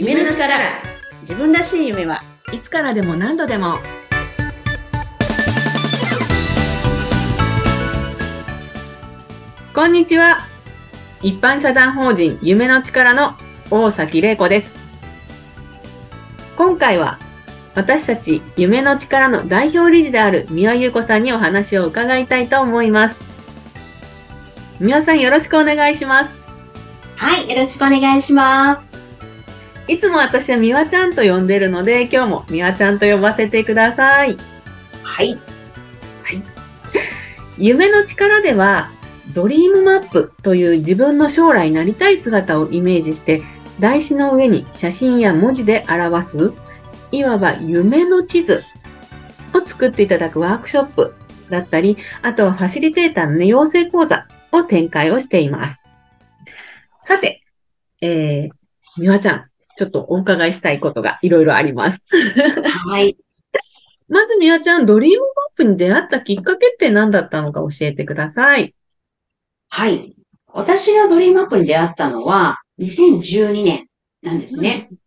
夢の力。自分らしい夢はいつからでも何度でも。こんにちは。一般社団法人夢の力の大崎玲子です。今回は私たち夢の力の代表理事である三輪優子さんにお話を伺いたいと思います。三輪さんよろしくお願いします。はいよろしくお願いします。いつも私はみわちゃんと呼んでるので、今日もみわちゃんと呼ばせてください。はい。はい。夢の力では、ドリームマップという自分の将来なりたい姿をイメージして、台紙の上に写真や文字で表す、いわば夢の地図を作っていただくワークショップだったり、あとはファシリテーターの、ね、養成講座を展開をしています。さて、えー、みわちゃん、ちょっとお伺いしたいことがいろいろあります。はい。まず、みわちゃん、ドリームマップに出会ったきっかけって何だったのか教えてください。はい。私がドリームマップに出会ったのは、2012年なんですね。うん、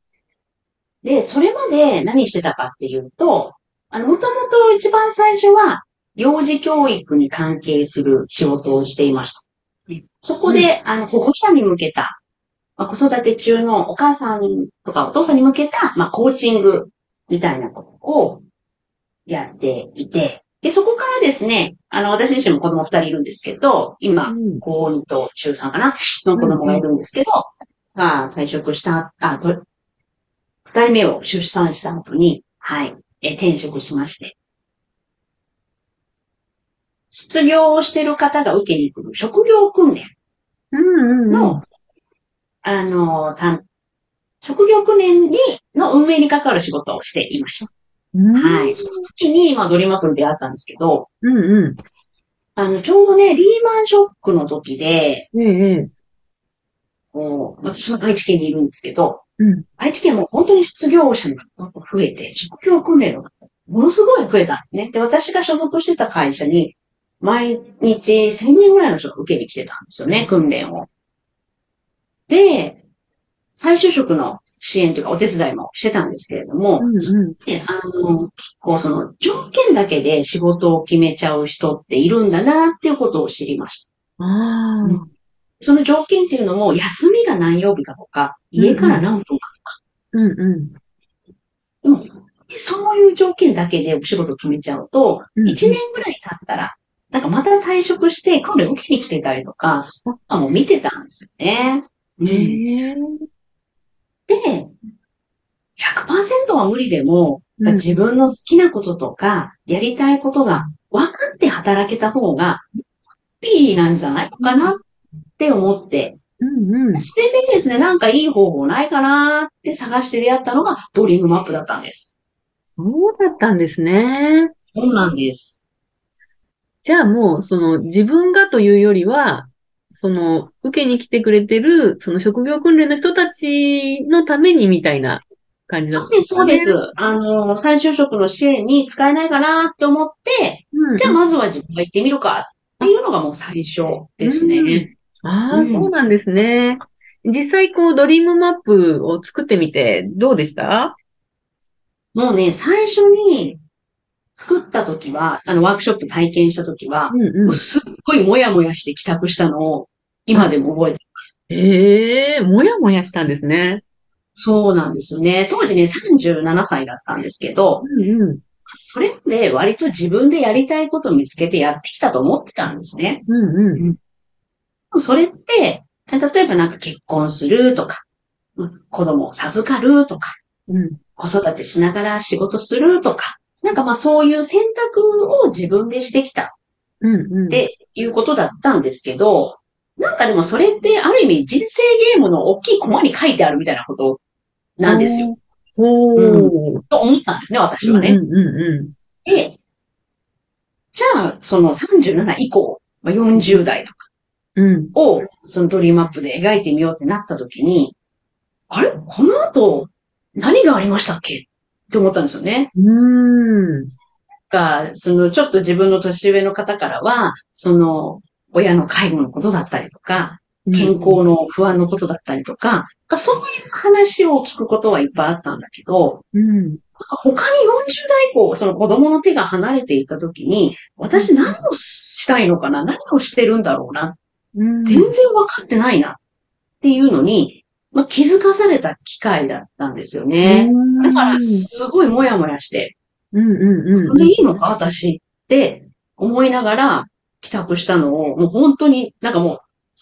で、それまで何してたかっていうと、あの、もともと一番最初は、幼児教育に関係する仕事をしていました。そこで、うん、あの、保護者に向けたまあ、子育て中のお母さんとかお父さんに向けた、まあ、コーチングみたいなことをやっていて、で、そこからですね、あの、私自身も子供二人いるんですけど、今、高2と中3かなの子供がいるんですけど、が、退職した、あ、二人目を出産した後に、はい、え、転職しまして。失業をしている方が受けに来る職業訓練のあの、職業訓練に、の運営に関わる仕事をしていました。はい。その時に、まあ、ドリームアップル出会ったんですけど、うんうん。あの、ちょうどね、リーマンショックの時で、うんうん。こう、私は愛知県にいるんですけど、うん、愛知県も本当に失業者が増えて、職業訓練の数ものすごい増えたんですね。で、私が所属してた会社に、毎日1000人ぐらいの人が受けに来てたんですよね、訓練を。で、再就職の支援というかお手伝いもしてたんですけれども、うんうん、あの、結構その条件だけで仕事を決めちゃう人っているんだなっていうことを知りました。あうん、その条件っていうのも、休みが何曜日かとか、家から何分かとか。うんうん。でも、そういう条件だけでお仕事を決めちゃうと、1年ぐらい経ったら、なんかまた退職して、今度受けに来てたりとか、そんなも見てたんですよね。うん、で、100%は無理でも、自分の好きなこととか、やりたいことが分かって働けた方が、ピーなんじゃないかなって思って、うんうん、それでですね、なんかいい方法ないかなって探して出会ったのがドリームマップだったんです。そうだったんですね。そうなんです。じゃあもう、その自分がというよりは、その、受けに来てくれてる、その職業訓練の人たちのためにみたいな感じだった、ね、そうです、そうです。あの、再就職の支援に使えないかなって思って、うん、じゃあまずは自分が行ってみるかっていうのがもう最初ですね。うん、ああ、うん、そうなんですね。実際こうドリームマップを作ってみてどうでした？もうね、最初に作った時は、あの、ワークショップ体験した時は、うんうん、もうすっごいもやもやして帰宅したのを、今でも覚えてます。ええー、もやもやしたんですね。そうなんですよね。当時ね、37歳だったんですけど、うんうん、それで割と自分でやりたいことを見つけてやってきたと思ってたんですね。うんうんうん、それって、例えばなんか結婚するとか、子供を授かるとか、うん、子育てしながら仕事するとか、なんかまあそういう選択を自分でしてきた。っていうことだったんですけど、なんかでもそれってある意味人生ゲームの大きいコマに書いてあるみたいなことなんですよ。おうん、と思ったんですね、私はね。うんうんうん、で、じゃあ、その37以降、まあ、40代とか。を、そのドリームアップで描いてみようってなった時に、あれ？この後、何がありましたっけ？って思ったんですよね。うん。が、その、ちょっと自分の年上の方からは、その、親の介護のことだったりとか、健康の不安のことだったりとか、そういう話を聞くことはいっぱいあったんだけど、うん。他に40代以降、その子供の手が離れていった時に、私何をしたいのかな？何をしてるんだろうな？うん。全然分かってないなっていうのに、まあ、気づかされた機会だったんですよね。だから、すごいもやもやして、うんうんうんこれでいいのか？私って思いながら帰宅したのを、もう本当になんかもう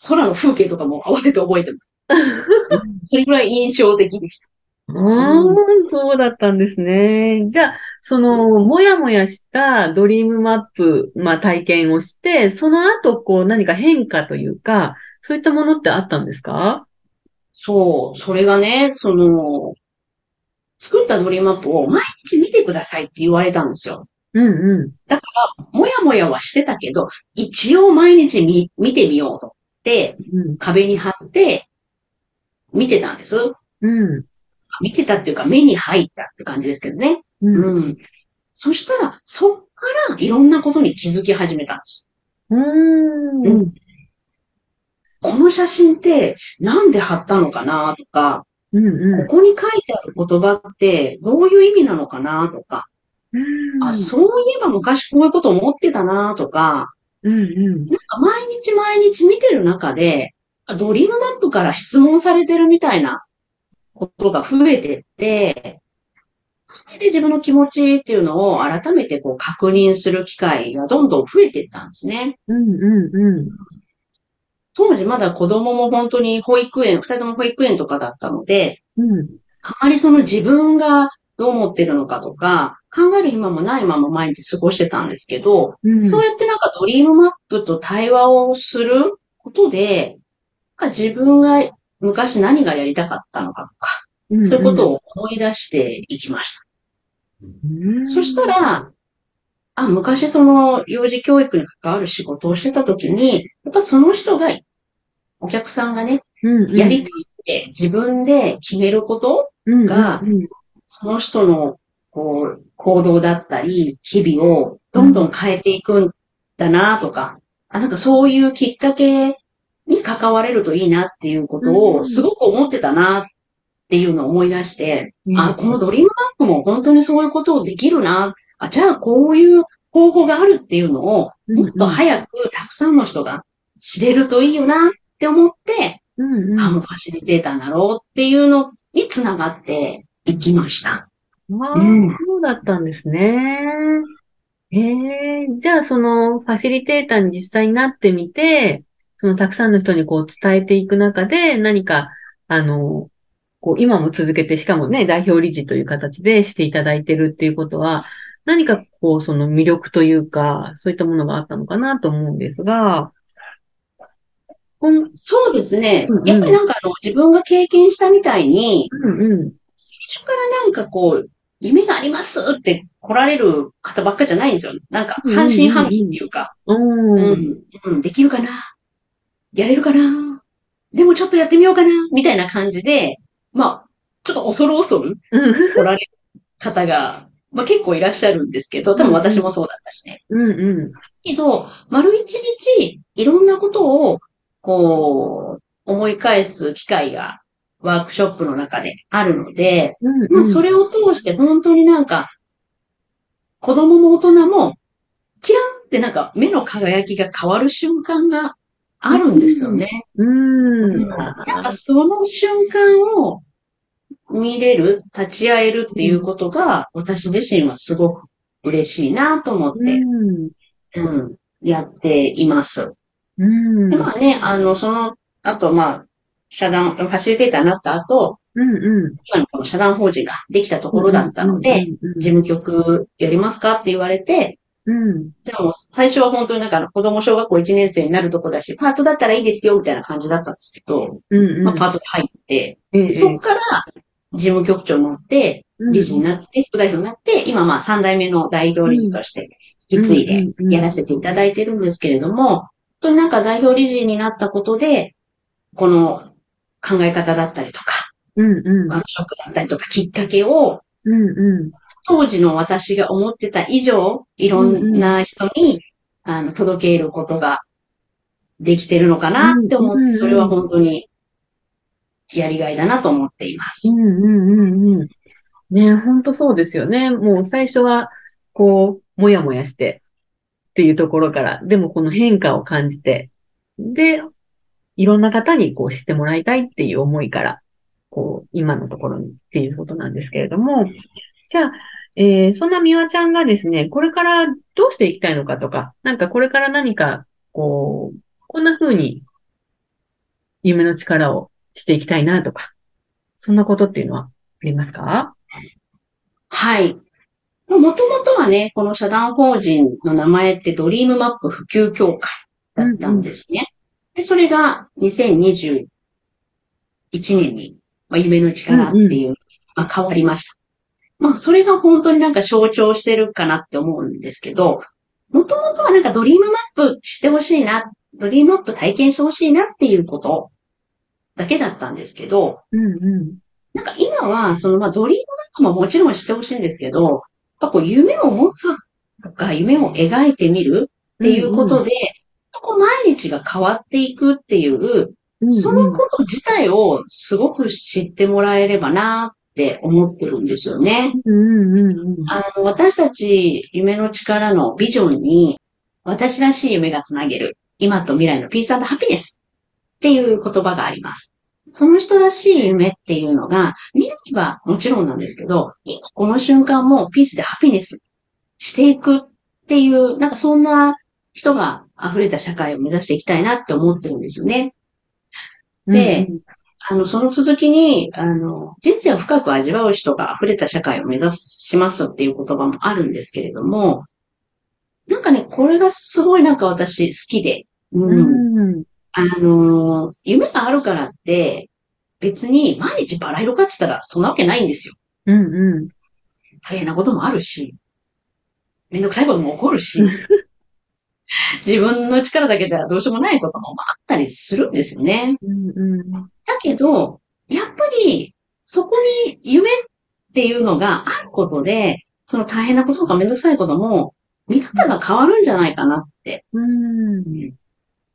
空の風景とかも慌てて覚えてます。それぐらい印象的でした。ああ、そうだったんですね。じゃあ、その、もやもやしたドリームマップ、まあ体験をして、その後、こう何か変化というか、そういったものってあったんですか？そう、それがね、その、作ったドリームマップを毎日見てくださいって言われたんですよ。うんうもやもやはしてたけど、一応毎日見見てみようと。って、ん。壁に貼って、見てたんです。うん。見てたっていうか、目に入ったって感じですけどね。うん。うん。そしたら、そっからいろんなことに気づき始めたんです。うん。うんこの写真ってなんで貼ったのかなとか、うんうん。ここに書いてある言葉ってどういう意味なのかなとか、うんあ、そういえば昔こういうこと思ってたなとか、うんうん。なんか毎日毎日見てる中で、あドリームマップから質問されてるみたいなことが増えてって、それで自分の気持ちっていうのを改めてこう確認する機会がどんどん増えていったんですね。うんうんうん。当時まだ子供も本当に保育園、二人とも保育園とかだったので、うん。あまりその自分がどう思ってるのかとか、考える暇もないまま毎日過ごしてたんですけど、うん。そうやってなんかドリームマップと対話をすることで、なんか自分が昔何がやりたかったのかとか、うん、そういうことを思い出していきました。うん。そしたら、あ、昔その幼児教育に関わる仕事をしてた時に、やっぱその人が、お客さんがね、うんうん、やりたいって自分で決めること、がうんうん。その人のこう行動だったり、日々をどんどん変えていくんだなとか、あ、なんかそういうきっかけに関われるといいなっていうことうんをすごく思ってたなっていうのを思い出して、うん。あ、このドリームマップも本当にそういうことをできるな。あ、じゃあこういう方法があるっていうのをもっと早くたくさんの人が知れるといいよな。って思って、うんうん。あ、もうファシリテーターになろうっていうのにつながっていきました。ああ、うんそうだったんですね。ええじゃあそのファシリテーターに実際になってみて、そのたくさんの人にこう伝えていく中で何か、あの、こう今も続けて、しかもね、代表理事という形でしていただいてるっていうことは、何かこうその魅力というか、そういったものがあったのかなと思うんですが、そうですね。うんうん。やっぱりなんかあの、自分が経験したみたいに、うんうん、最初からなんかこう、夢がありますって来られる方ばっかじゃないんですよ。なんか、半信半疑っていうか、う、うんん、うん、できるかな？やれるかな？でもちょっとやってみようかな？みたいな感じで、まあ、ちょっと恐る恐るうん、来られる方が、まあ結構いらっしゃるんですけど、多分私もそうだったしね。うん、うん、けど、丸一日、いろんなことを、こう、思い返す機会が、ワークショップの中であるので、うん、まあ、それを通して本当になんか、子供も大人も、キランってなんか目の輝きが変わる瞬間があるんですよね。うん、なんかその瞬間を見れる、立ち会えるっていうことが、私自身はすごく嬉しいなと思って、うん、うん、やっています。うん、でまあね、あの、その後、まあ、社団、ファシリテーターになった後、うん、うん。今のこの社団法人ができたところだったので、、事務局やりますかって言われて、うん、じゃあもう最初は本当になんかあの子供小学校1年生になるとこだし、パートだったらいいですよみたいな感じだったんですけど、うん、うん。まあパートで入って、ええ。そっから事務局長になって、理事になって、副代表になって、今まあ3代目の代表理事として引き継いでやらせていただいてるんですけれども、本当になんか代表理事になったことで、この考え方だったりとか、うん、うん、ワークショップだったりとかきっかけを、うん、うん。当時の私が思ってた以上、いろんな人に、あの、届けることができてるのかなって思うんうんうんって、それは本当にやりがいだなと思っています。うんうんうんうん。ね本当そうですよね。もう最初は、こう、もやもやしてっていうところから、でもこの変化を感じて、で、いろんな方にこう知ってもらいたいっていう思いから、こう、今のところにっていうことなんですけれども、じゃあ、えーそんなみわちゃんがですね、これからどうしていきたいのかとか、なんかこれから何か、こう、こんな風に夢の力をしていきたいなとか、そんなことっていうのはありますか？はい。もともとはね、この社団法人の名前ってドリームマップ普及協会だったんですね。で、それが2021年に、まあ、夢の力っていう、まあ、変わりました。まあ、それが本当になんか象徴してるかなって思うんですけど、もともとはなんかドリームマップ知ってほしいな、ドリームマップ体験してほしいなっていうことだけだったんですけど、うんうん。なんか今は、そのまあドリームマップももちろん知ってほしいんですけど、ぱこう夢を持つとか夢を描いてみるっていうことで、こう毎日が変わっていくっていう、うん、そのこと自体をすごく知ってもらえればなって思ってるんですよね。うんうんうん。あの、私たち夢の力のビジョンに、私らしい夢がつなげる、今と未来のピースハピネスっていう言葉があります。その人らしい夢っていうのが、未来はもちろんなんですけど、今この瞬間もピースでハピネスしていくっていう、なんかそんな人が溢れた社会を目指していきたいなって思ってるんですよね。でうんあの、その続きに、あの、人生を深く味わう人が溢れた社会を目指しますっていう言葉もあるんですけれども、なんかね、これがすごいなんか私好きで、ううん。んうんあの、夢があるからって、別に毎日バラ色かってたらそんなわけないんですよ。うんうん。大変なこともあるし、めんどくさいことも起こるし、自分の力だけじゃどうしようもないこともまああったりするんですよね。うんうん。だけど、やっぱり、そこに夢っていうのがあることで、その大変なこととかめんどくさいことも、見方が変わるんじゃないかなって。うん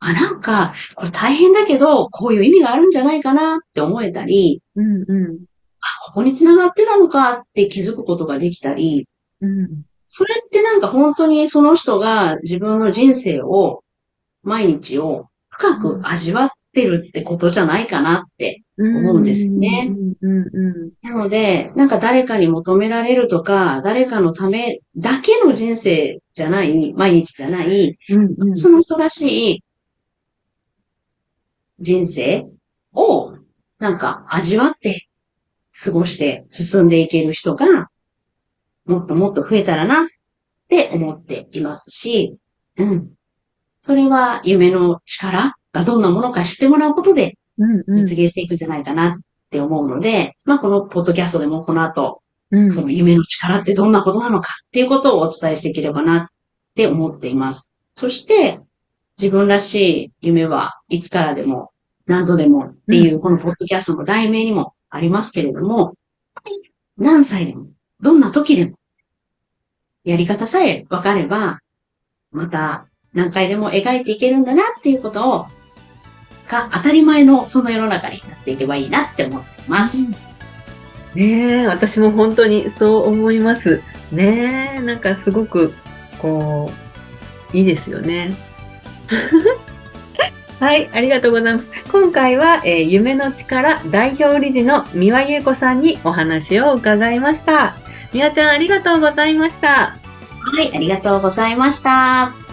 あ、なんか、これ大変だけど、こういう意味があるんじゃないかなって思えたり、うんうん。あ、ここに繋がってたのかって気づくことができたり、うんそれってなんか本当にその人が自分の人生を、毎日を深く味わってるってことじゃないかなって思うんですよねなので、なんか誰かに求められるとか、誰かのためだけの人生じゃない、毎日じゃない、うんうん。その人らしい人生を、なんか味わって、過ごして進んでいける人が、もっともっと増えたらなって思っていますし、うん。それは夢の力がどんなものか知ってもらうことで実現していくんじゃないかなって思うので、まあこのポッドキャストでもこの後、うんその夢の力ってどんなことなのかっていうことをお伝えしていければなって思っています。そして、自分らしい夢はいつからでも何度でもっていうこのポッドキャストの題名にもありますけれども、何歳でも、どんな時でも、やり方さえ分かれば、また何回でも描いていけるんだなっていうことを、が当たり前のその世の中になっていけばいいなって思ってます。ねえ、私も本当にそう思います。ねえ、なんかすごく、こう、いいですよね。はい、ありがとうございます。今回は、えー夢の力代表理事の三輪優子さんにお話を伺いました。みわちゃんありがとうございました。はい、ありがとうございました。